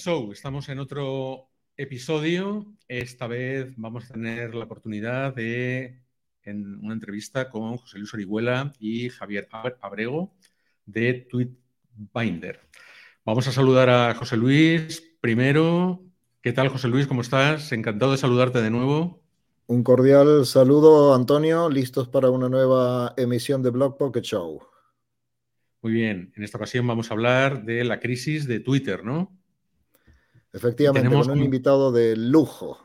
Show, estamos en otro episodio. Esta vez vamos a tener la oportunidad de, en una entrevista con José Luis Orihuela y Javier Abrego de Tweetbinder. Vamos a saludar a José Luis. Primero, ¿qué tal José Luis? ¿Cómo estás? Encantado de saludarte de nuevo. Un cordial saludo, Antonio. Listos para una nueva emisión de Blog Pocket Show. Muy bien, en esta ocasión vamos a hablar de la crisis de Twitter, ¿no? Efectivamente, tenemos un invitado de lujo.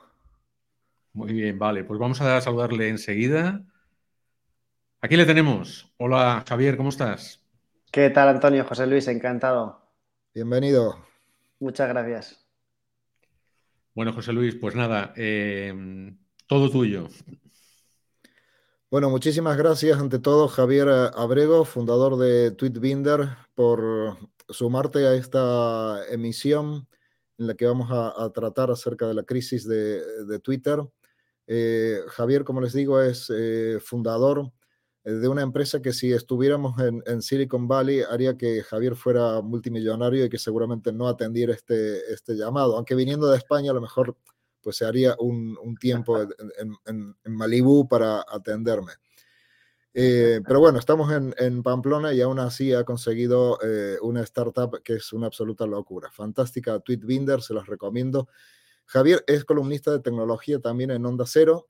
Muy bien, vale, pues vamos a saludarle enseguida. Aquí le tenemos. Hola, Javier, ¿cómo estás? ¿Qué tal, Antonio? José Luis, encantado. Bienvenido. Muchas gracias. Bueno, José Luis, pues nada, eh, todo tuyo. Bueno, muchísimas gracias ante todo, Javier Abrego, fundador de Tweetbinder, por sumarte a esta emisión en la que vamos a, tratar acerca de la crisis de, Twitter. Eh, Javier, como les digo, es eh, fundador eh, de una empresa que si estuviéramos en, Silicon Valley haría que Javier fuera multimillonario y que seguramente no atendiera este, este llamado. Aunque viniendo de España a lo mejor pues se haría un, tiempo en, en, Malibú para atenderme. Eh, pero bueno, estamos en, Pamplona y aún así ha conseguido eh, una startup que es una absoluta locura. Fantástica Tweetbinder, se las recomiendo. Javier es columnista de tecnología también en Onda Cero.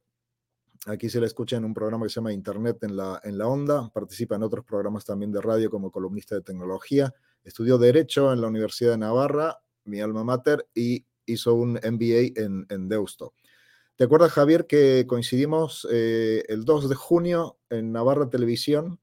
Aquí se le escucha en un programa que se llama Internet en la, en la Onda. Participa en otros programas también de radio como columnista de tecnología. Estudió Derecho en la Universidad de Navarra, mi alma mater, y hizo un MBA en, en Deusto. ¿Te acuerdas, Javier, que coincidimos eh, el 2 de junio en Navarra Televisión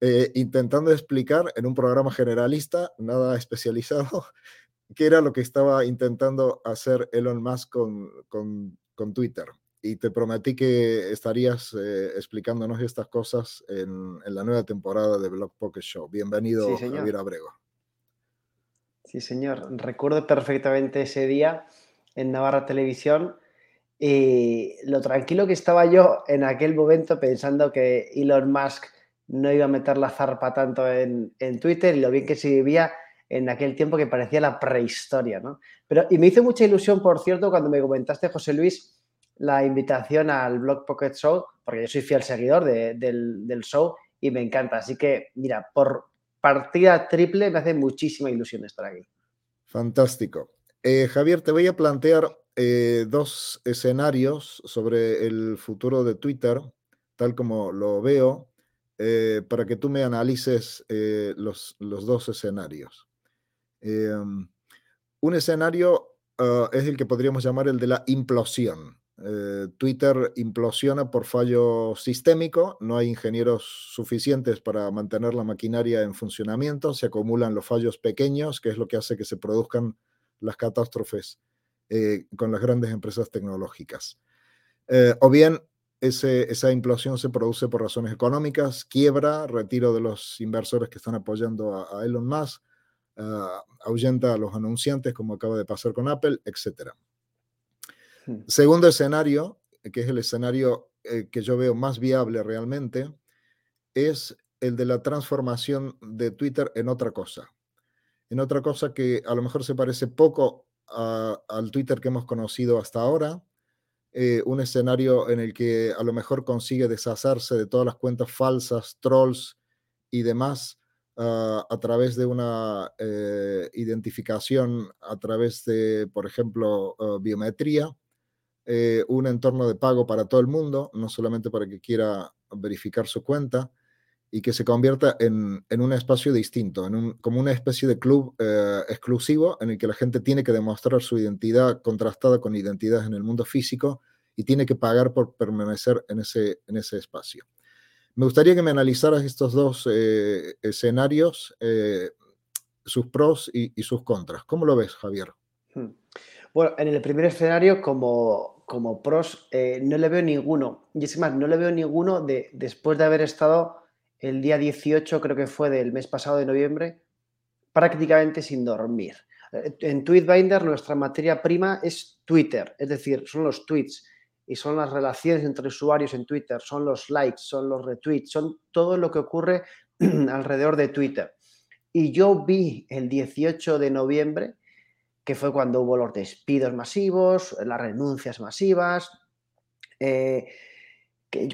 eh, intentando explicar en un programa generalista, nada especializado, qué era lo que estaba intentando hacer Elon Musk con, con, Twitter? Y te prometí que estarías eh, explicándonos estas cosas en, en, la nueva temporada de Blog Pocket Show. Bienvenido, Javier Abrego. Sí, señor. Recuerdo perfectamente ese día en Navarra Televisión y lo tranquilo que estaba yo en aquel momento pensando que Elon Musk no iba a meter la zarpa tanto en, Twitter y lo bien que se vivía en aquel tiempo que parecía la prehistoria, ¿no? Pero, y me hizo mucha ilusión, por cierto, cuando me comentaste, José Luis, la invitación al Blog Pocket Show, porque yo soy fiel seguidor del, del show y me encanta. Así que, mira, por partida triple me hace muchísima ilusión estar aquí. Fantástico. Eh, Javier, te voy a plantear eh, dos escenarios sobre el futuro de Twitter, tal como lo veo, eh, para que tú me analices los, dos escenarios. Em, un escenario ah, es el que podríamos llamar el de la implosión. Twitter implosiona por fallo sistémico, no hay ingenieros suficientes para mantener la maquinaria en funcionamiento, se acumulan los fallos pequeños, que es lo que hace que se produzcan las catástrofes eh, con las grandes empresas tecnológicas. Eh, o bien esa implosión se produce por razones económicas, quiebra, retiro de los inversores que están apoyando a, Elon Musk, ah, ahuyenta a los anunciantes como acaba de pasar con Apple, etc. Hmm. Segundo escenario, que es el escenario eh, que yo veo más viable realmente, es el de la transformación de Twitter en otra cosa en otra cosa que a lo mejor se parece poco al Twitter que hemos conocido hasta ahora, eh, un escenario en el que a lo mejor consigue deshacerse de todas las cuentas falsas, trolls y demás ah, a través de una eh, identificación, a través de, por ejemplo, ah, biometría, eh, un entorno de pago para todo el mundo, no solamente para que quiera verificar su cuenta, y que se convierta en, un espacio distinto, en un, como una especie de club eh, exclusivo en el que la gente tiene que demostrar su identidad contrastada con identidades en el mundo físico y tiene que pagar por permanecer en ese, en ese espacio. Me gustaría que me analizaras estos dos eh, escenarios, eh, sus pros y, sus contras. ¿Cómo lo ves, Javier? Hmm. Bueno, en el primer escenario, como, como pros, no le veo ninguno. Y es más, no le veo ninguno de, después de haber estado el día 18, creo que fue del mes pasado de noviembre, prácticamente sin dormir. Eh, en Tweetbinder nuestra materia prima es Twitter, es decir, son los tweets y son las relaciones entre usuarios en Twitter, son los likes, son los retweets, son todo lo que ocurre alrededor de Twitter. Y yo vi el 18 de noviembre que fue cuando hubo los despidos masivos, las renuncias masivas, eh,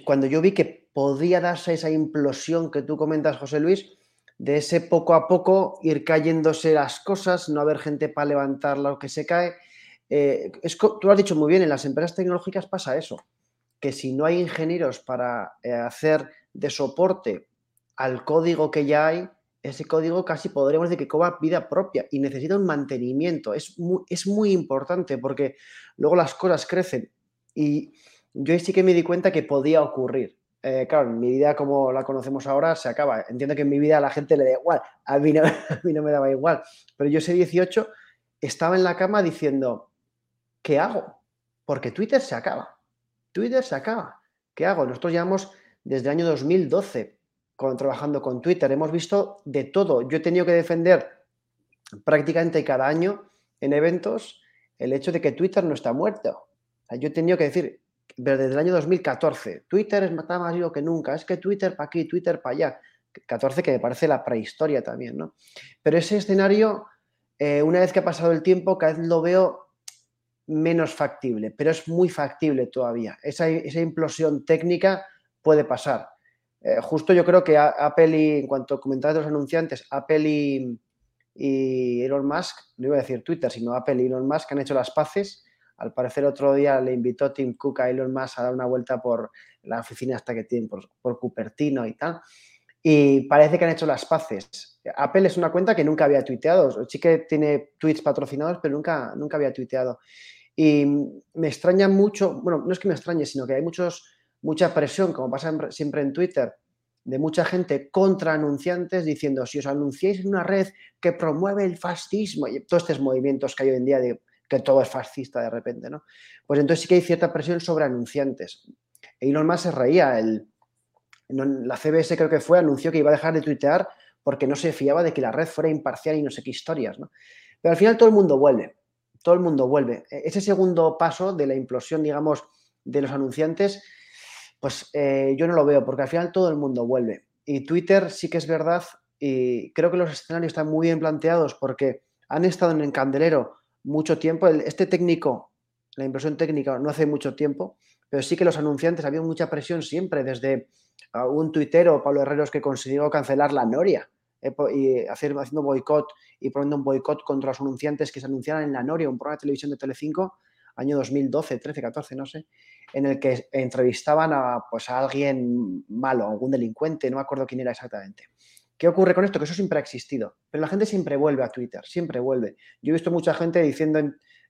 cuando yo vi que podía darse esa implosión que tú comentas, José Luis, de ese poco a poco ir cayéndose las cosas, no haber gente para levantar lo que se cae. Eh, tú lo has dicho muy bien, en las empresas tecnológicas pasa eso, que si no hay ingenieros para eh, hacer de soporte al código que ya hay, ese código casi podríamos decir que cobra vida propia y necesita un mantenimiento. Es es muy importante porque luego las cosas crecen y yo sí que me di cuenta que podía ocurrir. Eh, claro, mi vida como la conocemos ahora se acaba. Entiendo que en mi vida a la gente le da igual, a mí, no, me daba igual. Pero yo ese 18 estaba en la cama diciendo, ¿qué hago? Porque Twitter se acaba. Twitter se acaba. ¿Qué hago? Nosotros llevamos desde el año 2012 con, trabajando con Twitter. Hemos visto de todo. Yo he tenido que defender prácticamente cada año en eventos el hecho de que Twitter no está muerto. yo he tenido que decir, desde el año 2014. Twitter es más vivo que nunca. Es que Twitter para aquí, Twitter para allá. 14 que me parece la prehistoria también, ¿no? Pero ese escenario, eh, una vez que ha pasado el tiempo, cada vez lo veo menos factible, pero es muy factible todavía. Esa, implosión técnica puede pasar. Eh, justo yo creo que Apple y, en cuanto comentabas de los anunciantes, Apple y, y Elon Musk, no iba a decir Twitter, sino Apple y Elon Musk han hecho las paces al parecer otro día le invitó Tim Cook a Elon Musk a dar una vuelta por la oficina hasta que tiene, por, Cupertino y tal. Y parece que han hecho las paces. Apple es una cuenta que nunca había tuiteado. Sí que tiene tweets patrocinados, pero nunca, nunca había tuiteado. Y me extraña mucho, bueno, no es que me extrañe, sino que hay mucha presión, como pasa siempre en Twitter, de mucha gente contra anunciantes diciendo, si os anunciáis en una red que promueve el fascismo y todos estos movimientos que hay hoy en día de que todo es fascista de repente, ¿no? Pues entonces sí que hay cierta presión sobre anunciantes. Elon Musk se reía, el, la CBS creo que fue, anunció que iba a dejar de tuitear porque no se fiaba de que la red fuera imparcial y no sé qué historias, ¿no? Pero al final todo el mundo vuelve, todo el mundo vuelve. E, ese segundo paso de la implosión, digamos, de los anunciantes, pues eh, yo no lo veo, porque al final todo el mundo vuelve. Y Twitter sí que es verdad, y creo que los escenarios están muy bien planteados porque han estado en el candelero mucho tiempo. Este técnico, la impresión técnica, no hace mucho tiempo, pero sí que los anunciantes había mucha presión siempre, desde ah, un tuitero, Pablo Herreros, que consiguió cancelar la Noria eh, y hacer, haciendo boicot y poniendo un boicot contra los anunciantes que se anunciaran en la Noria, un programa de televisión de Telecinco, año 2012, 13, 14, no sé, en el que entrevistaban a, pues, a alguien malo, algún delincuente, no me acuerdo quién era exactamente. ¿Qué ocurre con esto? Que eso siempre ha existido, pero la gente siempre vuelve a Twitter, siempre vuelve. Yo he visto mucha gente diciendo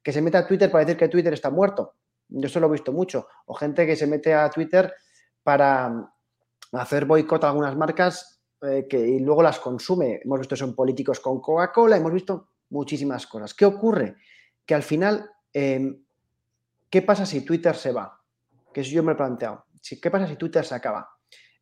que se mete a Twitter para decir que Twitter está muerto. Yo eso lo he visto mucho. O gente que se mete a Twitter para mm, hacer boicot a algunas marcas eh, y luego las consume. Hemos visto eso en políticos con Coca-Cola, hemos visto muchísimas cosas. ¿Qué ocurre? Que al final, em, ¿qué pasa si Twitter se va? Que eso yo me he planteado. ¿Qué pasa si Twitter se acaba?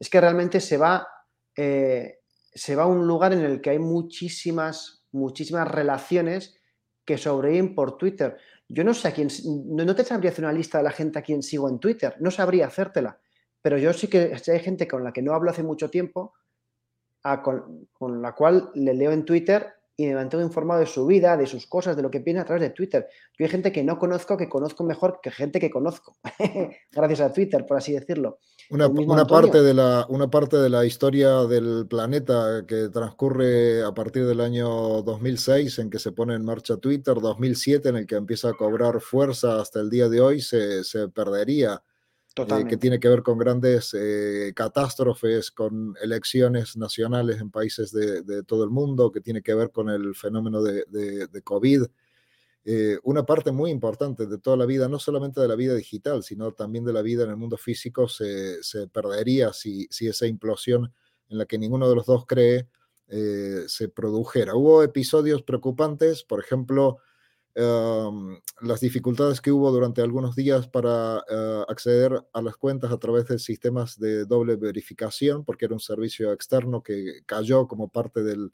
Es que realmente se va eh, se va a un lugar en el que hay muchísimas, muchísimas relaciones que sobreviven por Twitter. Yo no sé a quién, no, te sabría hacer una lista de la gente a quien sigo en Twitter, no sabría hacértela, pero yo sí que hay gente con la que no hablo hace mucho tiempo, con, con, la cual le leo en Twitter y me mantengo informado de su vida, de sus cosas, de lo que piensa a través de Twitter. Yo hay gente que no conozco que conozco mejor que gente que conozco, gracias a Twitter, por así decirlo. Una, parte de la, una parte de la historia del planeta que transcurre a partir del año 2006 en que se pone en marcha Twitter, 2007 en el que empieza a cobrar fuerza hasta el día de hoy, se, se perdería eh, que tiene que ver con grandes eh, catástrofes, con elecciones nacionales en países de, todo el mundo, que tiene que ver con el fenómeno de, de, COVID. Eh, una parte muy importante de toda la vida, no solamente de la vida digital, sino también de la vida en el mundo físico, se, se perdería si, si, esa implosión en la que ninguno de los dos cree se produjera. Hubo episodios preocupantes, por ejemplo, las dificultades que hubo durante algunos días para eh, acceder a las cuentas a través de sistemas de doble verificación, porque era un servicio externo que cayó como parte del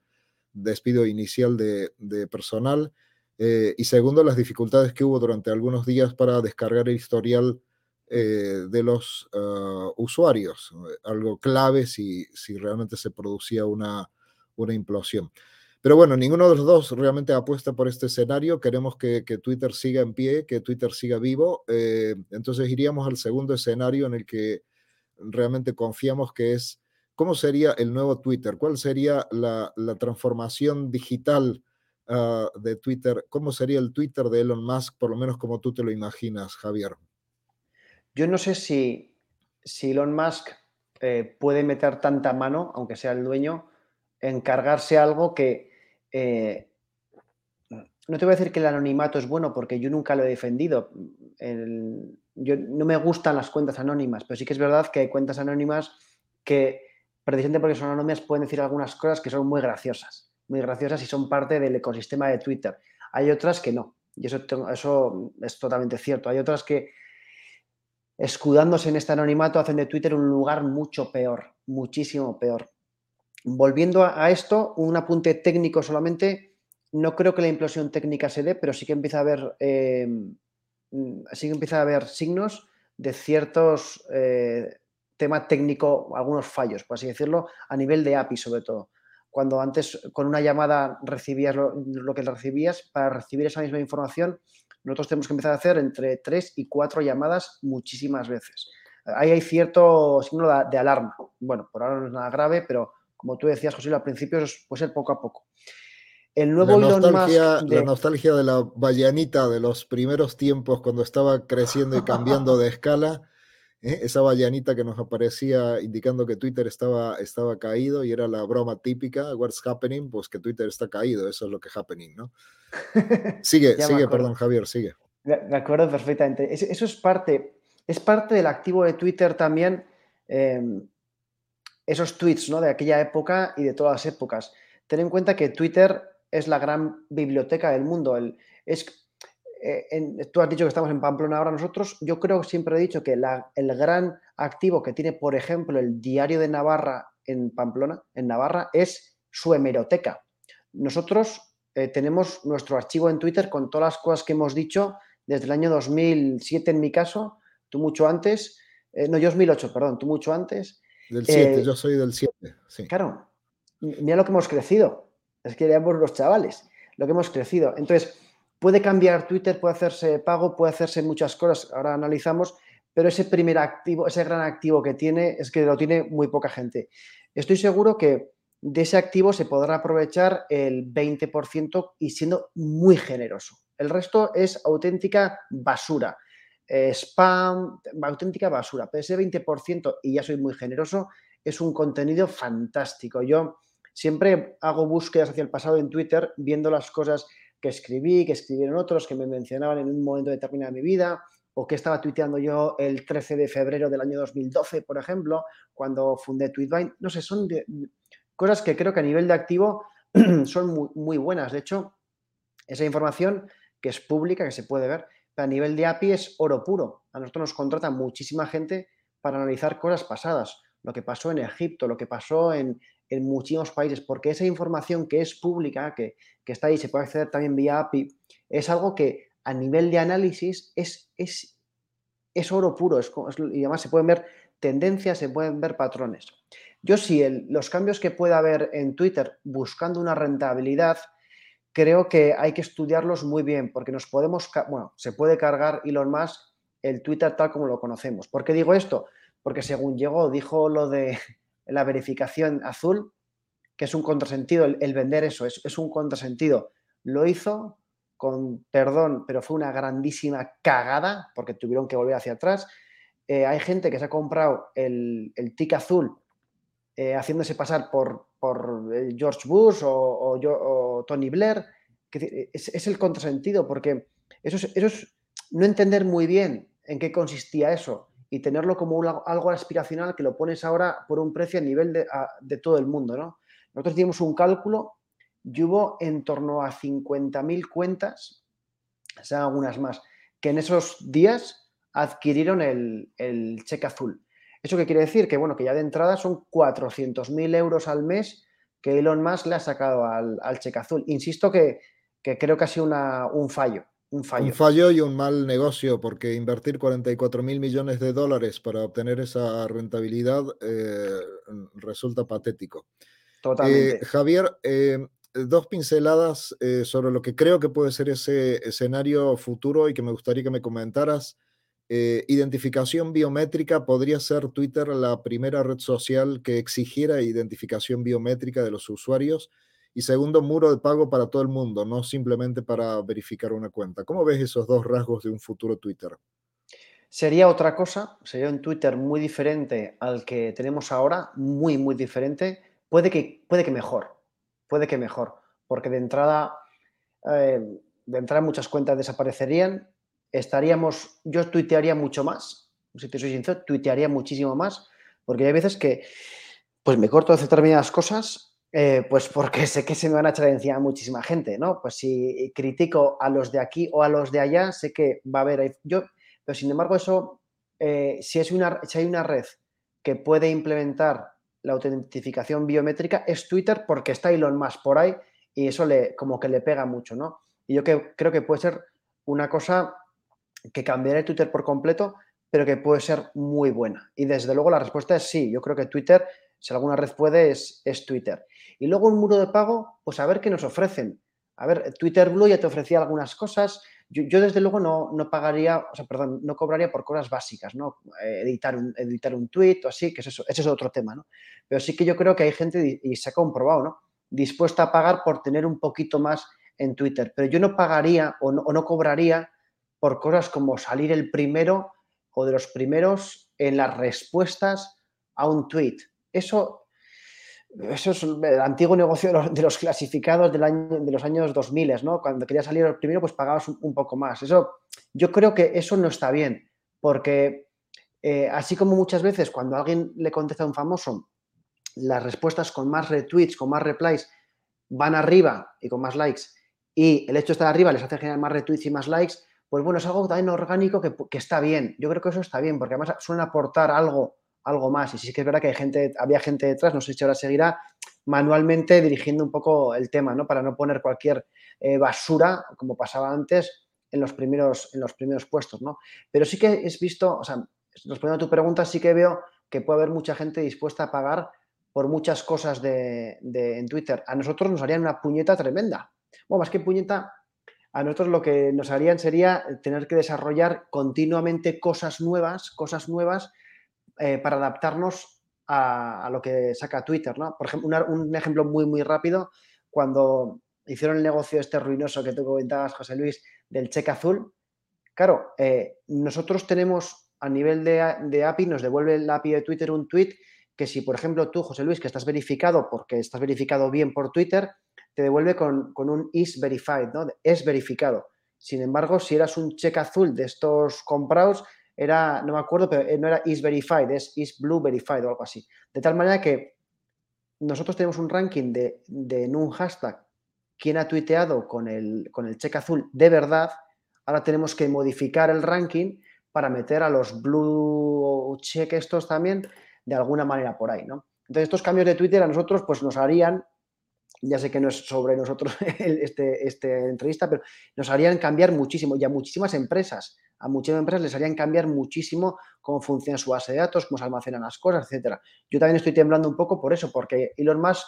despido inicial de, personal. Eh, y segundo, las dificultades que hubo durante algunos días para descargar el historial eh, de los usuarios, algo clave si, si realmente se producía una, una implosión. Pero bueno, ninguno de los dos realmente apuesta por este escenario. Queremos que, Twitter siga en pie, que Twitter siga vivo. Eh, entonces iríamos al segundo escenario en el que realmente confiamos que es cómo sería el nuevo Twitter, cuál sería la, transformación digital ah, de Twitter, cómo sería el Twitter de Elon Musk, por lo menos como tú te lo imaginas, Javier. Yo no sé si, si Elon Musk eh, puede meter tanta mano, aunque sea el dueño, en cargarse algo que... Eh, no te voy a decir que el anonimato es bueno porque yo nunca lo he defendido. yo, no me gustan las cuentas anónimas, pero sí que es verdad que hay cuentas anónimas que precisamente porque son anónimas pueden decir algunas cosas que son muy graciosas, muy graciosas y son parte del ecosistema de Twitter. Hay otras que no, y eso, eso es totalmente cierto. Hay otras que escudándose en este anonimato, hacen de Twitter un lugar mucho peor, muchísimo peor. Volviendo a, esto, un apunte técnico solamente, no creo que la implosión técnica se dé, pero sí que empieza a haber, eh, sí que empieza a haber signos de ciertos eh, temas técnicos, algunos fallos, por así decirlo, a nivel de API sobre todo. Cuando antes con una llamada recibías lo que recibías, para recibir esa misma información nosotros tenemos que empezar a hacer entre tres y cuatro llamadas muchísimas veces. Ahí hay cierto signo de, alarma. Bueno, por ahora no es nada grave, pero como tú decías, José, al principio puede ser poco a poco. El nuevo la nostalgia, de... La nostalgia de la ballanita de los primeros tiempos cuando estaba creciendo y cambiando de escala ¿eh? esa ballanita que nos aparecía indicando que Twitter estaba, estaba caído y era la broma típica, what's happening, pues que Twitter está caído, eso es lo que happening, ¿no? Sigue, sigue, perdón, Javier, sigue. De acuerdo, perfectamente. Eso es parte, es parte del activo de Twitter también, em, esos tweets ¿no? de aquella época y de todas las épocas. Ten en cuenta que Twitter es la gran biblioteca del mundo. Eh, tú has dicho que estamos en Pamplona ahora nosotros, yo creo que siempre he dicho que el gran activo que tiene, por ejemplo, el Diario de Navarra en Pamplona, en Navarra, es su hemeroteca. Nosotros eh, tenemos nuestro archivo en Twitter con todas las cosas que hemos dicho desde el año 2007 en mi caso, tú mucho antes, eh, no, yo 2008, perdón, tú mucho antes. Del 7, yo soy del 7, sí. Claro, mira lo que hemos crecido, es que éramos los chavales, lo que hemos crecido. Entonces, Puede cambiar Twitter, puede hacerse pago, puede hacerse muchas cosas, ahora analizamos, pero ese primer activo, ese gran activo que tiene es que lo tiene muy poca gente. Estoy seguro que de ese activo se podrá aprovechar el 20% y siendo muy generoso. El resto es auténtica basura. Eh, spam, auténtica basura. Pero ese 20%, y ya soy muy generoso, es un contenido fantástico. Yo siempre hago búsquedas hacia el pasado en Twitter, viendo las cosas que escribí, que escribieron otros, que me mencionaban en un momento determinado de mi vida, o que estaba tuiteando yo el 13 de febrero del año 2012, por ejemplo, cuando fundé Tweetvine. No sé, son cosas que creo que a nivel de activo son muy, buenas. De hecho, esa información que es pública, que se puede ver, a nivel de API es oro puro. A nosotros nos contrata muchísima gente para analizar cosas pasadas, lo que pasó en Egipto, lo que pasó en, en muchísimos países, porque esa información que es pública, que, está ahí, se puede acceder también vía API, es algo que a nivel de análisis es, es, es oro puro, es, y además se pueden ver tendencias, se pueden ver patrones. Yo sí, los cambios que pueda haber en Twitter buscando una rentabilidad, creo que hay que estudiarlos muy bien, porque nos podemos, bueno, se puede cargar Elon Musk el Twitter tal como lo conocemos. ¿Por qué digo esto? Porque según llegó, dijo lo de la verificación azul, que es un contrasentido, el, vender eso es, un contrasentido. Lo hizo con perdón, pero fue una grandísima cagada porque tuvieron que volver hacia atrás. Eh, hay gente que se ha comprado el, el tic azul eh, haciéndose pasar por, por eh, George Bush o, Tony Blair. Que es, el contrasentido porque eso eso es no entender muy bien en qué consistía eso y tenerlo como algo aspiracional que lo pones ahora por un precio a nivel de, todo el mundo. ¿no? Nosotros hicimos un cálculo y hubo en torno a 50.000 cuentas, sean algunas más, que en esos días adquirieron el, cheque azul. ¿Eso qué quiere decir? Que bueno, que ya de entrada son 400.000 euros al mes que Elon Musk le ha sacado al, cheque azul. Insisto que, creo que ha sido un fallo un fallo. y un mal negocio, porque invertir 44 mil millones de dólares para obtener esa rentabilidad eh, resulta patético. Totalmente. Eh, Javier, eh, dos pinceladas sobre lo que creo que puede ser ese escenario futuro y que me gustaría que me comentaras. Identificación biométrica, ¿podría ser Twitter la primera red social que exigiera identificación biométrica de los usuarios? Y segundo, muro de pago para todo el mundo, no simplemente para verificar una cuenta. ¿Cómo ves esos dos rasgos de un futuro Twitter? Sería otra cosa, sería un Twitter muy diferente al que tenemos ahora, muy, muy diferente. Puede que, puede que mejor, puede que mejor, porque de entrada, eh, de entrada muchas cuentas desaparecerían, estaríamos, yo tuitearía mucho más, si te soy sincero, tuitearía muchísimo más, porque hay veces que pues me corto de determinadas cosas eh, pues porque sé que se me van a echar encima muchísima gente, ¿no? Pues si critico a los de aquí o a los de allá, sé que va a haber... Yo, pero sin embargo, eso, eh, si, es una, si hay una red que puede implementar la autentificación biométrica, es Twitter porque está Elon Musk por ahí y eso le, como que le pega mucho, ¿no? Y yo que, creo que puede ser una cosa que cambiará Twitter por completo, pero que puede ser muy buena. Y desde luego la respuesta es sí. Yo creo que Twitter, si alguna red puede, es, Twitter. Y luego un muro de pago, pues a ver qué nos ofrecen. A ver, Twitter Blue ya te ofrecía algunas cosas. Yo, desde luego no, no, pagaría, o sea, perdón, no cobraría por cosas básicas, ¿no? Editar, un, editar un tweet o así, que es eso, ese es otro tema, ¿no? Pero sí que yo creo que hay gente, y se ha comprobado, ¿no? Dispuesta a pagar por tener un poquito más en Twitter. Pero yo no pagaría o no cobraría por cosas como salir el primero o de los primeros en las respuestas a un tweet. Eso eso es el antiguo negocio de los, clasificados del año, de los años 2000, ¿no? Cuando querías salir el primero, pues pagabas un, poco más. Eso, yo creo que eso no está bien, porque eh, así como muchas veces cuando alguien le contesta a un famoso, las respuestas con más retweets, con más replies, van arriba y con más likes, y el hecho de estar arriba les hace generar más retweets y más likes, pues bueno, es algo también orgánico que, está bien. Yo creo que eso está bien, porque además suelen aportar algo algo más. Y sí que es verdad que hay gente, había gente detrás, no sé si ahora seguirá, manualmente dirigiendo un poco el tema, ¿no? Para no poner cualquier eh, basura, como pasaba antes, en los primeros, en los primeros puestos, ¿no? Pero sí que es visto, o sea, respondiendo a tu pregunta, sí que veo que puede haber mucha gente dispuesta a pagar por muchas cosas de, en Twitter. A nosotros nos harían una puñeta tremenda. Bueno, más que puñeta, a nosotros lo que nos harían sería tener que desarrollar continuamente cosas nuevas, cosas nuevas eh, para adaptarnos a, lo que saca Twitter, ¿no? Por ejemplo, un ejemplo muy, muy rápido, cuando hicieron el negocio este ruinoso que tú comentabas, José Luis, del cheque azul, claro, eh, nosotros tenemos a nivel de, API, nos devuelve la API de Twitter un tweet que si, por ejemplo, tú, José Luis, que estás verificado porque estás verificado bien por Twitter, te devuelve con, un is verified, ¿no? Es verificado. Sin embargo, si eras un cheque azul de estos comprados, era, no me acuerdo, pero eh, no era is verified, es is blue verified o algo así. De tal manera que nosotros tenemos un ranking de, en un hashtag quién ha tuiteado con el, con el cheque azul de verdad. Ahora tenemos que modificar el ranking para meter a los blue check estos también de alguna manera por ahí, ¿no? Entonces, estos cambios de Twitter a nosotros pues nos harían, ya sé que no es sobre nosotros este, este entrevista, pero nos harían cambiar muchísimo, ya muchísimas empresas a muchas empresas les harían cambiar muchísimo cómo funciona su base de datos, cómo se almacenan las cosas, etcétera. Yo también estoy temblando un poco por eso, porque Elon Musk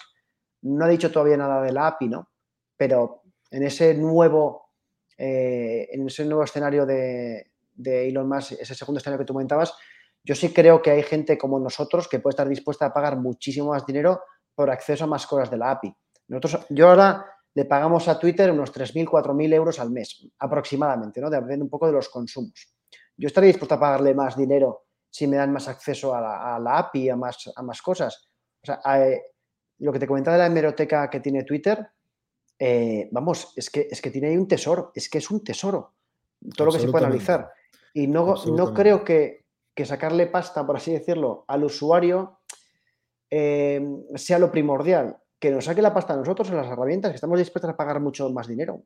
no ha dicho todavía nada de la API, ¿no? Pero en ese nuevo, eh, en ese nuevo escenario de, Elon Musk, ese segundo escenario que tú comentabas, yo sí creo que hay gente como nosotros que puede estar dispuesta a pagar muchísimo más dinero por acceso a más cosas de la API. Nosotros, yo ahora le pagamos a Twitter unos 3.000, 4.000 euros al mes, aproximadamente, ¿no? Depende un poco de los consumos. Yo estaría dispuesto a pagarle más dinero si me dan más acceso a la, API, a más, a más cosas. O sea, eh, lo que te comentaba de la hemeroteca que tiene Twitter, eh, vamos, es que, es que tiene ahí un tesoro, es que es un tesoro, todo lo que se puede analizar. Y no, no creo que, sacarle pasta, por así decirlo, al usuario eh, sea lo primordial que nos saque la pasta a nosotros en las herramientas, que estamos dispuestos a pagar mucho más dinero.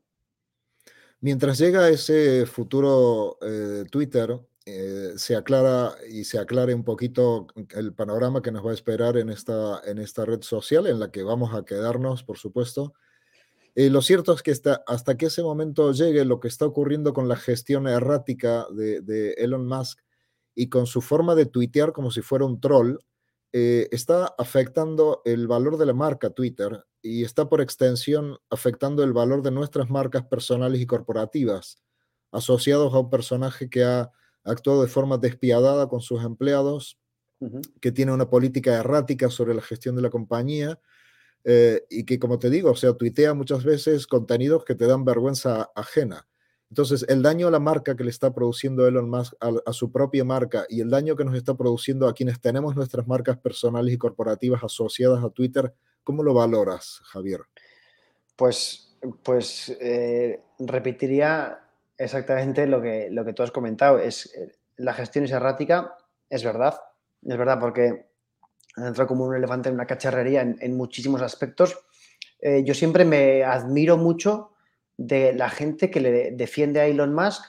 Mientras llega ese futuro eh, Twitter, eh, se aclara y se aclare un poquito el panorama que nos va a esperar en esta, en esta red social, en la que vamos a quedarnos, por supuesto. Eh, lo cierto es que hasta que ese momento llegue, lo que está ocurriendo con la gestión errática de, de Elon Musk y con su forma de tuitear como si fuera un troll, eh, está afectando el valor de la marca Twitter y está por extensión afectando el valor de nuestras marcas personales y corporativas, asociados a un personaje que ha actuado de forma despiadada con sus empleados, que tiene una política errática sobre la gestión de la compañía eh, y que, como te digo, o sea, tuitea muchas veces contenidos que te dan vergüenza ajena. Entonces, el daño a la marca que le está produciendo Elon Musk a, su propia marca y el daño que nos está produciendo a quienes tenemos nuestras marcas personales y corporativas asociadas a Twitter, ¿cómo lo valoras, Javier? Pues, pues eh, repetiría exactamente lo que, lo que tú has comentado. Es, eh, la gestión es errática, es verdad, es verdad, porque entra como un elefante en una cacharrería en, muchísimos aspectos. Eh, yo siempre me admiro mucho de la gente que le defiende a Elon Musk,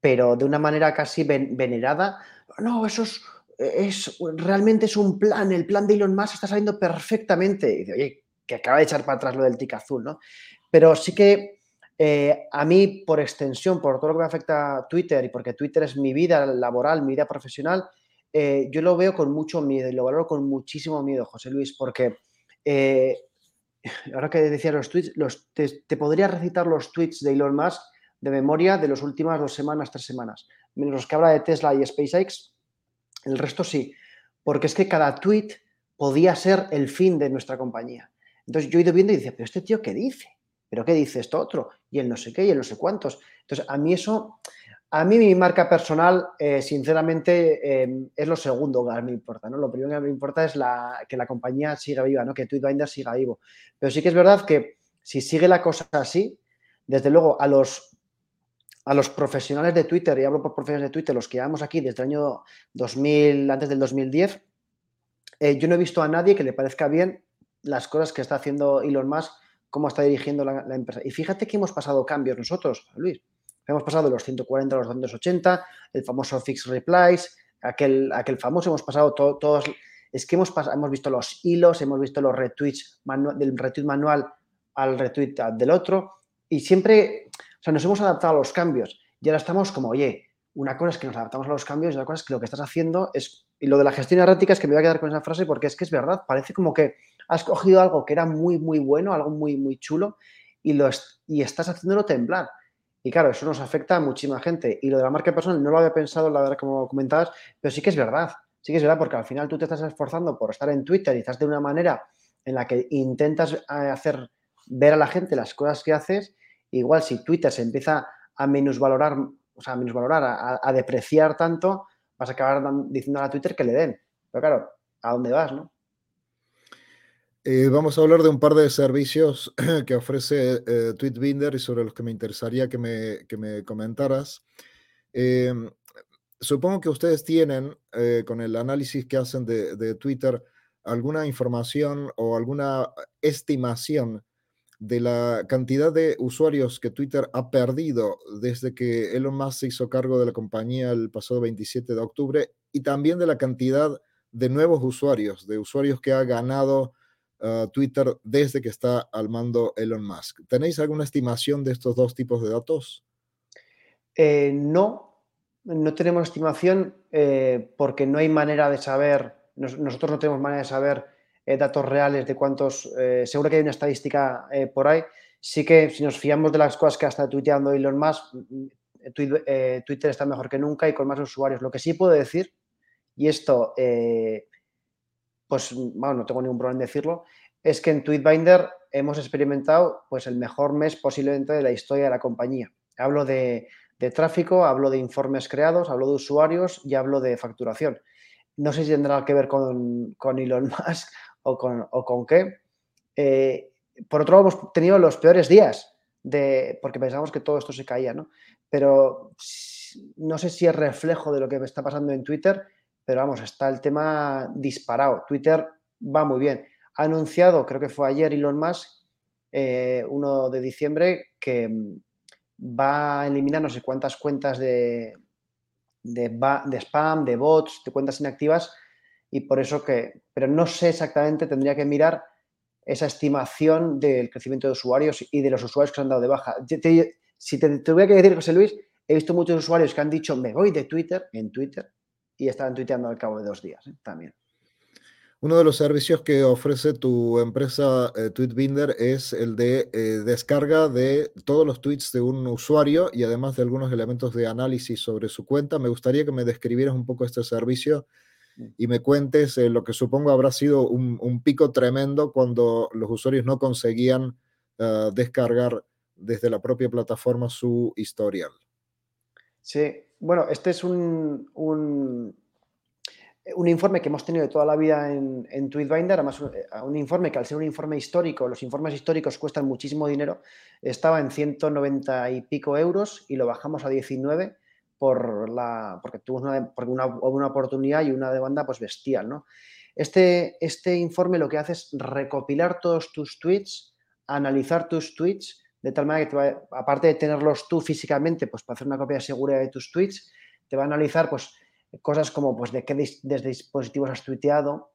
pero de una manera casi venerada. No, eso es, realmente es un plan, el plan de Elon Musk está saliendo perfectamente. Y dice, oye, que acaba de echar para atrás lo del tic azul, ¿no? Pero sí que eh, a mí, por extensión, por todo lo que me afecta a Twitter y porque Twitter es mi vida laboral, mi vida profesional, eh, yo lo veo con mucho miedo y lo valoro con muchísimo miedo, José Luis, porque eh, ahora que decía los tweets, los, te, podría recitar los tweets de Elon Musk de memoria de las últimas dos semanas, tres semanas, menos los que habla de Tesla y SpaceX, el resto sí, porque es que cada tweet podía ser el fin de nuestra compañía. Entonces yo he ido viendo y dice, pero este tío, ¿qué dice? ¿Pero qué dice esto otro? Y el no sé qué, y el no sé cuántos. Entonces, a mí eso a mí mi marca personal, eh, sinceramente, em, es lo segundo que me importa. ¿no? Lo primero que me importa es que la compañía siga viva, ¿no? que Tweetbinder siga vivo. Pero sí que es verdad que si sigue la cosa así, desde luego a los, a los profesionales de Twitter, y hablo por profesionales de Twitter, los que llevamos aquí desde el año 2000, antes del 2010, eh, yo no he visto a nadie que le parezca bien las cosas que está haciendo Elon Musk, cómo está dirigiendo la, la empresa. Y fíjate que hemos pasado cambios nosotros, Luis. Hemos pasado de los 140 a los 280, el famoso fixed replies, aquel, aquel famoso, hemos pasado todos, es que hemos, hemos visto los hilos, hemos visto los retweets del retweet manual al retweet del otro y siempre, o sea, nos hemos adaptado a los cambios y ahora estamos como, oye, una cosa es que nos adaptamos a los cambios y otra cosa es que lo que estás haciendo es, y lo de la gestión errática es que me voy a quedar con esa frase porque es que es verdad, parece como que has cogido algo que era muy, muy bueno, algo muy, muy chulo y, lo, y estás haciéndolo temblar. Y claro, eso nos afecta a muchísima gente. Y lo de la marca personal no lo había pensado, la verdad, como comentabas, pero sí que es verdad. Sí que es verdad, porque al final tú te estás esforzando por estar en Twitter y estás de una manera en la que intentas eh, hacer ver a la gente las cosas que haces. Igual si Twitter se empieza a minusvalorar, o sea, a minusvalorar, a, a depreciar tanto, vas a acabar diciendo a Twitter que le den. Pero claro, ¿a dónde vas, no? Eh, vamos a hablar de un par de servicios que ofrece eh, Tweetbinder y sobre los que me interesaría que me, que me comentaras. Em, supongo que ustedes tienen, eh, con el análisis que hacen de, de, Twitter, alguna información o alguna estimación de la cantidad de usuarios que Twitter ha perdido desde que Elon Musk se hizo cargo de la compañía el pasado 27 de octubre y también de la cantidad de nuevos usuarios, de usuarios que ha ganado Twitter desde que está al mando Elon Musk. ¿Tenéis alguna estimación de estos dos tipos de datos? Eh, no, no tenemos estimación eh, porque no hay manera de saber, nosotros no tenemos manera de saber eh, datos reales de cuántos, seguro que hay una estadística por ahí. Sí que si nos fiamos de las cosas que está tuiteando Elon Musk, mm, Twitter está mejor que nunca y con más usuarios. Lo que sí puedo decir, y esto pues bueno, no tengo ningún problema en decirlo, es que en Tweetbinder hemos experimentado pues, el mejor mes posiblemente de la historia de la compañía. Hablo de, tráfico, hablo de informes creados, hablo de usuarios y hablo de facturación. No sé si tendrá que ver con, Elon Musk o con, o con qué. Eh, por otro lado, hemos tenido los peores días de, porque pensábamos que todo esto se caía, ¿no? Pero no sé si es reflejo de lo que está pasando en Twitter pero vamos, está el tema disparado. Twitter va muy bien. Ha anunciado, creo que fue ayer Elon Musk, eh, 1 de diciembre, que mm, va a eliminar no sé cuántas cuentas de, de, spam, de bots, de cuentas inactivas, y por eso que, pero no sé exactamente, tendría que mirar esa estimación del crecimiento de usuarios y de los usuarios que se han dado de baja. si te tuviera que decir, José Luis, he visto muchos usuarios que han dicho, me voy de Twitter, en Twitter, y estaban tuiteando al cabo de dos días ¿eh? también. Uno de los servicios que ofrece tu empresa eh, Tweetbinder es el de eh, descarga de todos los tweets de un usuario y además de algunos elementos de análisis sobre su cuenta. Me gustaría que me describieras un poco este servicio mm. y me cuentes eh, lo que supongo habrá sido un, pico tremendo cuando los usuarios no conseguían descargar desde la propia plataforma su historial. Sí, bueno, este es un, un informe que hemos tenido de toda la vida en, en Tweetbinder, además eh, un informe que al ser un informe histórico, los informes históricos cuestan muchísimo dinero, estaba en 190 y pico euros y lo bajamos a 19 por la, porque tuvo una, una, una oportunidad y una demanda pues bestial. ¿no? Este, este informe lo que hace es recopilar todos tus tweets, analizar tus tweets, de tal manera que aparte de tenerlos tú físicamente, pues para hacer una copia segura de tus tweets, te va a analizar pues cosas como pues de qué desde dispositivos has tuiteado,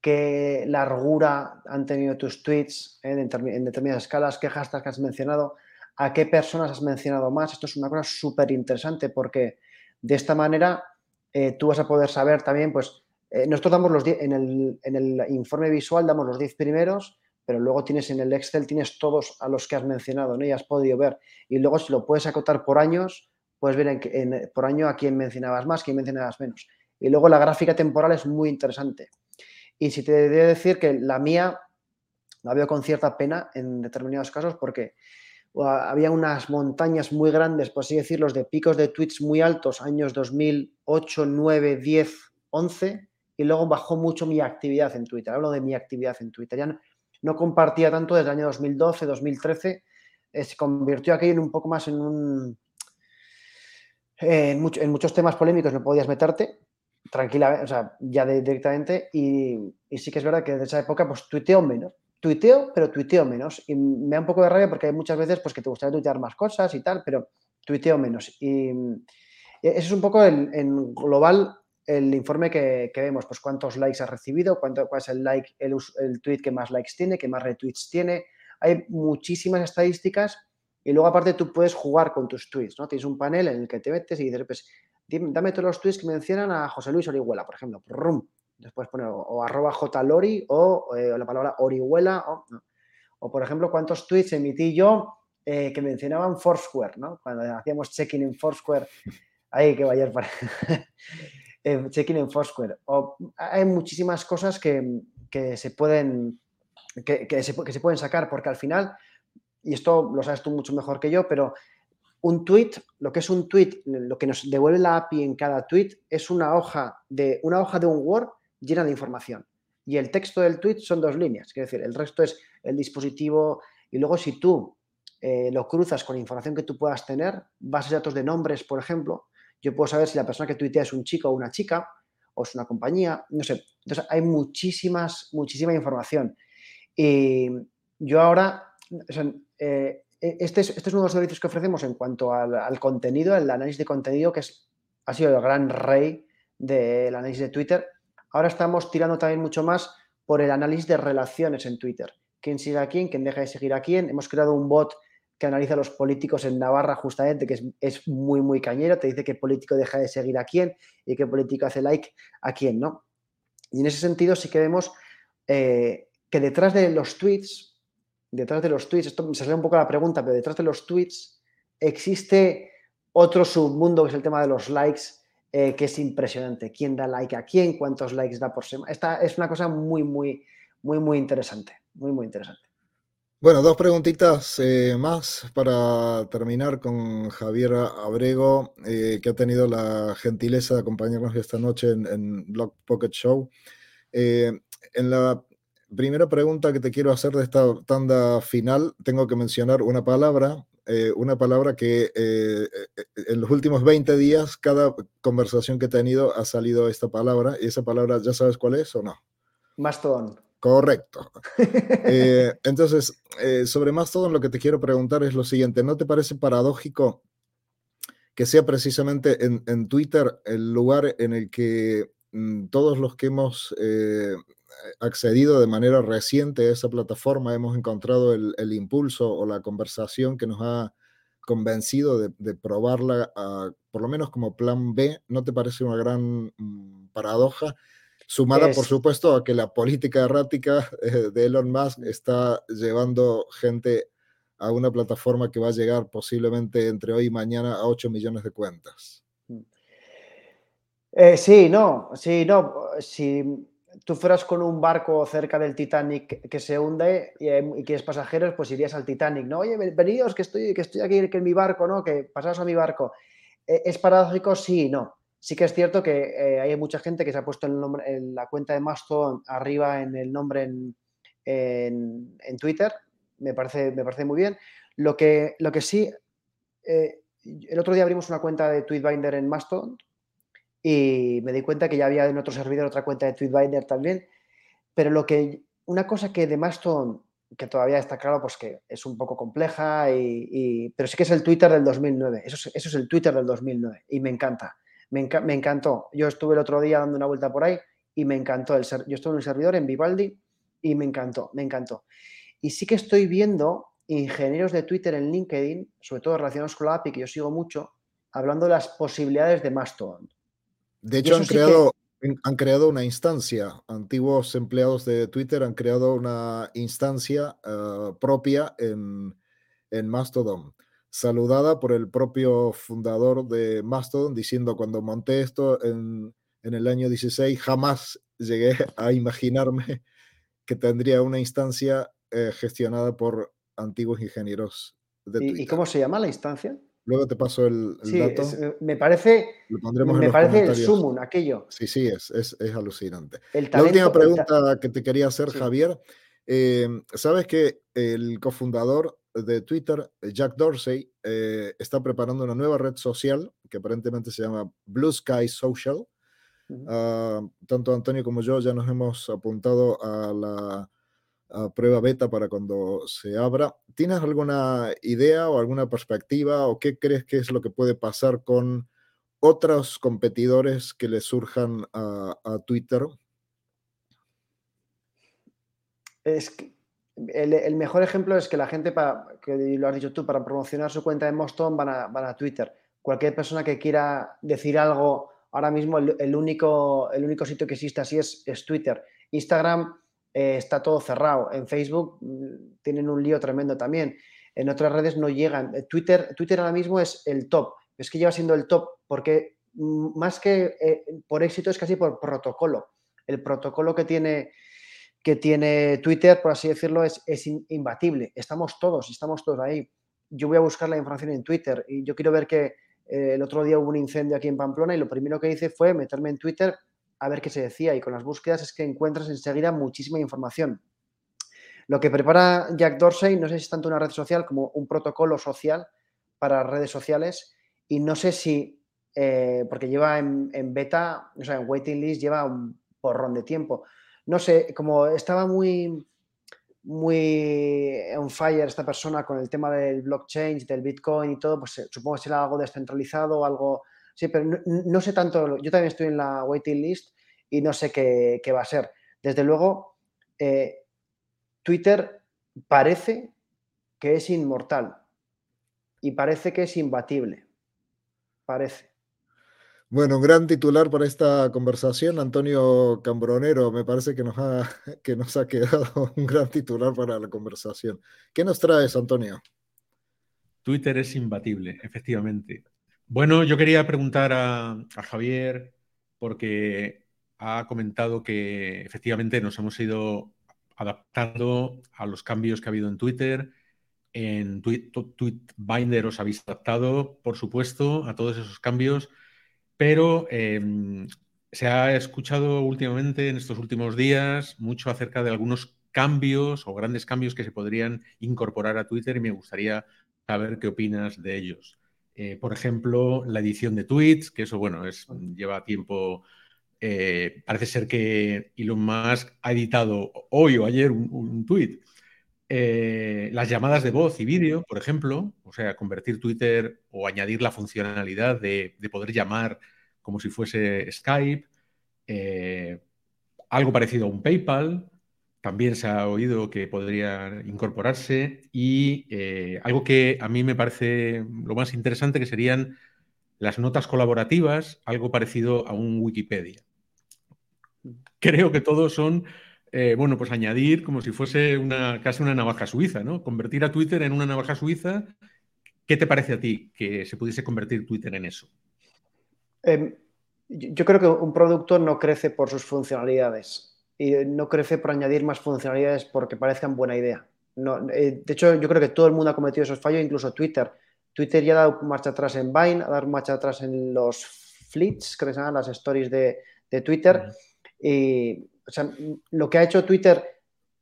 qué largura han tenido tus tweets en, determinadas escalas, qué hashtags has mencionado, a qué personas has mencionado más. Esto es una cosa súper interesante porque de esta manera eh, tú vas a poder saber también, pues eh, nosotros damos los en el, en el informe visual damos los 10 primeros, pero luego tienes en el Excel, tienes todos a los que has mencionado, ¿no? Y has podido ver. Y luego si lo puedes acotar por años, puedes ver en, por año a quién mencionabas más, quién mencionabas menos. Y luego la gráfica temporal es muy interesante. Y si te debo decir que la mía la veo con cierta pena en determinados casos porque había unas montañas muy grandes, por así decirlo, de picos de tweets muy altos, años 2008, 9, 10, 11, y luego bajó mucho mi actividad en Twitter. Hablo de mi actividad en Twitter. Ya no, compartía tanto desde el año 2012, 2013. Eh, se convirtió aquello en un poco más en un, en, muchos temas polémicos no podías meterte tranquilamente, o sea, ya directamente. Y, sí que es verdad que desde esa época, pues tuiteo menos. Tuiteo, pero tuiteo menos. Y me da un poco de rabia porque hay muchas veces pues, que te gustaría tuitear más cosas y tal, pero tuiteo menos. Y, eso es un poco en global el informe que, vemos, pues cuántos likes has recibido, cuánto, cuál es el like, el, el tweet que más likes tiene, que más retweets tiene. Hay muchísimas estadísticas y luego aparte tú puedes jugar con tus tweets, ¿no? Tienes un panel en el que te metes y dices, pues, dame todos los tweets que mencionan a José Luis Orihuela, por ejemplo. Después poner o, arroba jlori o, eh, la palabra Orihuela. O, por ejemplo, cuántos tweets emití yo eh, que mencionaban Foursquare, ¿no? Cuando hacíamos check-in en Foursquare. Ahí que vaya. Eh, check-in en Foursquare. O, hay muchísimas cosas que, se pueden... Que, que, se, que se pueden sacar porque al final y esto lo sabes tú mucho mejor que yo, pero un tweet, lo que es un tweet, lo que nos devuelve la API en cada tweet es una hoja de, una hoja de un Word llena de información. Y el texto del tweet son dos líneas, es decir, el resto es el dispositivo y luego si tú eh, lo cruzas con información que tú puedas tener, bases de datos de nombres, por ejemplo, yo puedo saber si la persona que tuitea es un chico o una chica, o es una compañía, no sé. Entonces hay muchísimas, muchísima información. Y yo ahora, eh, e, este, es, este, es, uno de los servicios que ofrecemos en cuanto al, contenido, el análisis de contenido, que es, ha sido el gran rey del análisis de Twitter. Ahora estamos tirando también mucho más por el análisis de relaciones en Twitter. ¿Quién sigue a quién? ¿Quién deja de seguir a quién? Hemos creado un bot que analiza a los políticos en Navarra justamente, que es, muy, muy cañero. Te dice qué político deja de seguir a quién y qué político hace like a quién, ¿no? Y en ese sentido sí que vemos eh, que detrás de los tweets detrás de los tweets, esto me sale un poco la pregunta, pero detrás de los tweets existe otro submundo que es el tema de los likes, eh, que es impresionante. ¿Quién da like a quién? ¿Cuántos likes da por semana? Esta es una cosa muy, muy, muy, muy interesante. Muy, muy interesante. Bueno, dos preguntitas eh, más para terminar con Javier Abrego, eh, que ha tenido la gentileza de acompañarnos esta noche en, en Blog Pocket Show. en la primera pregunta que te quiero hacer de esta tanda final, tengo que mencionar una palabra, eh, una palabra que eh, eh, en los últimos 20 días, cada conversación que he tenido ha salido esta palabra, y esa palabra, ¿ya sabes cuál es o no? Mastodon. Correcto. entonces, sobre Mastodon lo que te quiero preguntar es lo siguiente, ¿no te parece paradójico que sea precisamente en, en Twitter el lugar en el que mm, todos los que hemos accedido de manera reciente a esa plataforma, hemos encontrado el, impulso o la conversación que nos ha convencido de, probarla, por lo menos como plan B. ¿No te parece una gran mm, paradoja Sumada, por supuesto, a que la política errática eh, de Elon Musk está llevando gente a una plataforma que va a llegar posiblemente entre hoy y mañana a 8 millones de cuentas. Mm. Eh, sí, no, sí, no. Si tú fueras con un barco cerca del Titanic que se hunde y, y quieres pasajeros, pues irías al Titanic, ¿no? Oye, venidos, que estoy, que estoy aquí, que en mi barco, ¿no? Que pasaros a mi barco. Eh, ¿Es paradójico? Sí, no. Sí que es cierto que eh, hay mucha gente que se ha puesto el nombre, la cuenta de Mastodon arriba en el nombre en, Twitter. Me parece, me parece muy bien. Lo que, lo que sí, eh, el otro día abrimos una cuenta de Tweetbinder en Mastodon y me di cuenta que ya había en otro servidor otra cuenta de Tweetbinder también. Pero lo que, una cosa que de Mastodon, que todavía está claro, pues que es un poco compleja, y, pero sí que es el Twitter del 2009. Eso eso es el Twitter del 2009 y me encanta me, encantó. Yo estuve el otro día dando una vuelta por ahí y me encantó. El ser, yo estuve en un servidor en Vivaldi y me encantó, me encantó. Y sí que estoy viendo ingenieros de Twitter en LinkedIn, sobre todo relacionados con la API, que yo sigo mucho, hablando de las posibilidades de Mastodon. De hecho, han creado, han creado una instancia. Antiguos empleados de Twitter han creado una instancia eh, propia en, en Mastodon saludada por el propio fundador de Mastodon, diciendo cuando monté esto en, el año 16, jamás llegué a imaginarme que tendría una instancia eh, gestionada por antiguos ingenieros de Twitter. ¿Y cómo se llama la instancia? Luego te paso el, dato. Eh, me parece, me parece el sumum, aquello. Sí, sí, es, es, alucinante. la última pregunta que te quería hacer, Javier. Eh, Sabes que el cofundador de Twitter, Jack Dorsey, eh, está preparando una nueva red social que aparentemente se llama Blue Sky Social. Ah, tanto Antonio como yo ya nos hemos apuntado a la prueba beta para cuando se abra. ¿Tienes alguna idea o alguna perspectiva o qué crees que es lo que puede pasar con otros competidores que le surjan a, a Twitter? Es que el, mejor ejemplo es que la gente, para, que lo has dicho tú, para promocionar su cuenta de Moston van a, Twitter. Cualquier persona que quiera decir algo, ahora mismo el, único, el único sitio que existe así es, es Twitter. Instagram eh, está todo cerrado. En Facebook mm, tienen un lío tremendo también. En otras redes no llegan. Eh, Twitter, Twitter ahora mismo es el top. Es que lleva siendo el top porque mm, más que eh, por éxito es casi por protocolo. El protocolo que tiene que tiene Twitter, por así decirlo, es, imbatible. Estamos todos, estamos todos ahí. Yo voy a buscar la información en Twitter y yo quiero ver que eh, el otro día hubo un incendio aquí en Pamplona y lo primero que hice fue meterme en Twitter a ver qué se decía y con las búsquedas es que encuentras enseguida muchísima información. Lo que prepara Jack Dorsey no sé si es tanto una red social como un protocolo social para redes sociales y no sé si, eh, porque lleva en, en, beta, o sea, en waiting list lleva un porrón de tiempo no sé, como estaba muy, muy on fire esta persona con el tema del blockchain, del Bitcoin y todo, pues eh, supongo que será algo descentralizado o algo... Sí, pero no, sé tanto, yo también estoy en la waiting list y no sé qué, va a ser. Desde luego, eh, Twitter parece que es inmortal y parece que es imbatible. Parece. Bueno, un gran titular para esta conversación, Antonio Cambronero. Me parece que nos, ha, que nos ha quedado un gran titular para la conversación. ¿Qué nos traes, Antonio? Twitter es imbatible, efectivamente. Bueno, yo quería preguntar a, Javier, porque ha comentado que efectivamente nos hemos ido adaptando a los cambios que ha habido en Twitter. En Tweetbinder os habéis adaptado, por supuesto, a todos esos cambios pero em, se ha escuchado últimamente, en estos últimos días, mucho acerca de algunos cambios o grandes cambios que se podrían incorporar a Twitter y me gustaría saber qué opinas de ellos. Eh, por ejemplo, la edición de tweets, que eso, bueno, es, lleva tiempo. Eh, parece ser que Elon Musk ha editado hoy o ayer un, tweet. Eh, las llamadas de voz y vídeo, por ejemplo, o sea, convertir Twitter o añadir la funcionalidad de, poder llamar como si fuese Skype, eh, algo parecido a un PayPal, también se ha oído que podría incorporarse y eh, algo que a mí me parece lo más interesante que serían las notas colaborativas, algo parecido a un Wikipedia. creo que todos son, eh, bueno, pues añadir como si fuese una, casi una navaja suiza, ¿no? Convertir a Twitter en una navaja suiza. ¿Qué te parece a ti que se pudiese convertir Twitter en eso? Em, yo creo que un producto no crece por sus funcionalidades y no crece por añadir más funcionalidades porque parezcan buena idea. No, eh, de hecho, yo creo que todo el mundo ha cometido esos fallos, incluso Twitter. Twitter ya ha dado marcha atrás en Vine, ha dado marcha atrás en los fleets, que se llaman las stories de, Twitter. Y, lo que ha hecho Twitter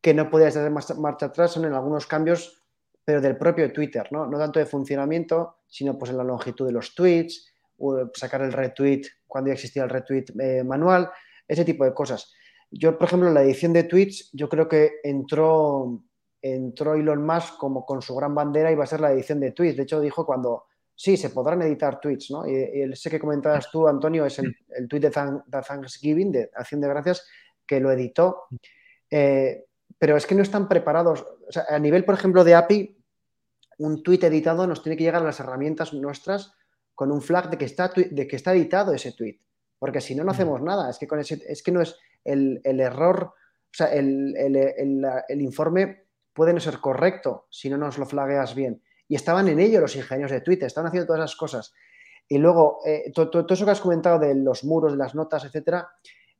que no podía dar marcha atrás son en algunos cambios, pero del propio Twitter, ¿no? No tanto de funcionamiento, sino pues en la longitud de los tweets, o sacar el retweet cuando ya existía el retweet eh, manual, ese tipo de cosas. Yo, por ejemplo, en la edición de tweets, yo creo que entró entró Elon Musk como con su gran bandera va a ser la edición de tweets. De hecho, dijo cuando sí, se podrán editar tweets, ¿no? Y, el que comentabas tú, Antonio, es el, el tweet de, Thanksgiving, de Acción de Gracias, que lo editó. Eh, pero es que no están preparados. O sea, a nivel, por ejemplo, de API, un tweet editado nos tiene que llegar a las herramientas nuestras con un flag de que está, de que está editado ese tweet. Porque si no, no hacemos nada. Es que, con ese, es que no es el, error, o sea, el, el informe puede no ser correcto si no nos lo flagueas bien. Y estaban en ello los ingenieros de Twitter, estaban haciendo todas esas cosas. Y luego, eh, todo, eso que has comentado de los muros, de las notas, etcétera,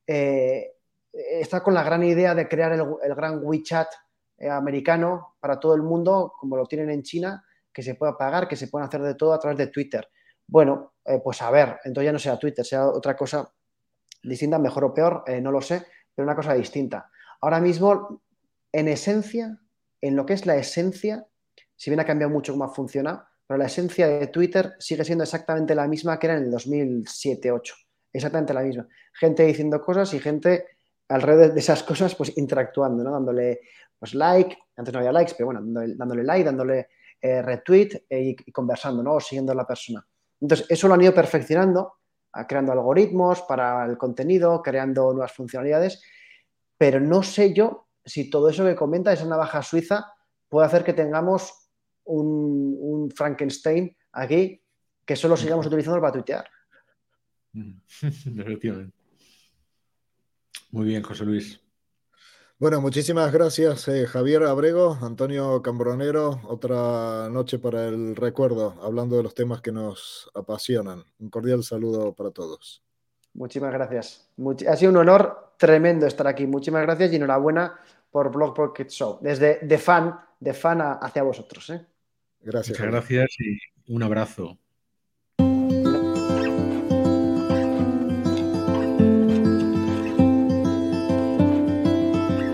eh, está con la gran idea de crear el, gran WeChat eh, americano para todo el mundo, como lo tienen en China, que se pueda pagar, que se pueda hacer de todo a través de Twitter. Bueno, pues a ver, entonces ya no sea Twitter, sea otra cosa distinta, mejor o peor, no lo sé, pero una cosa distinta. Ahora mismo, en esencia, en lo que es la esencia, si bien ha cambiado mucho cómo funciona, pero la esencia de Twitter sigue siendo exactamente la misma que era en el 2007-2008. Exactamente la misma. Gente diciendo cosas y gente alrededor de esas cosas, pues interactuando, ¿no? Dándole pues like, antes no había likes, pero bueno, dándole, like, dándole eh, retweet eh, y, conversando, ¿no? O siguiendo a la persona. Entonces, eso lo han ido perfeccionando, creando algoritmos para el contenido, creando nuevas funcionalidades, pero no sé yo si todo eso que comenta, esa navaja suiza, puede hacer que tengamos un, Frankenstein aquí que solo sigamos utilizando para tuitear. Muy bien, José Luis. Bueno, muchísimas gracias, eh, Javier Abrego, Antonio Cambronero. Otra noche para el recuerdo, hablando de los temas que nos apasionan. Un cordial saludo para todos. Muchísimas gracias. ha sido un honor tremendo estar aquí. Muchísimas gracias y enhorabuena por Blog Pocket Show. Desde de fan, de fan hacia vosotros. ¿eh? Gracias. Muchas gracias y un abrazo.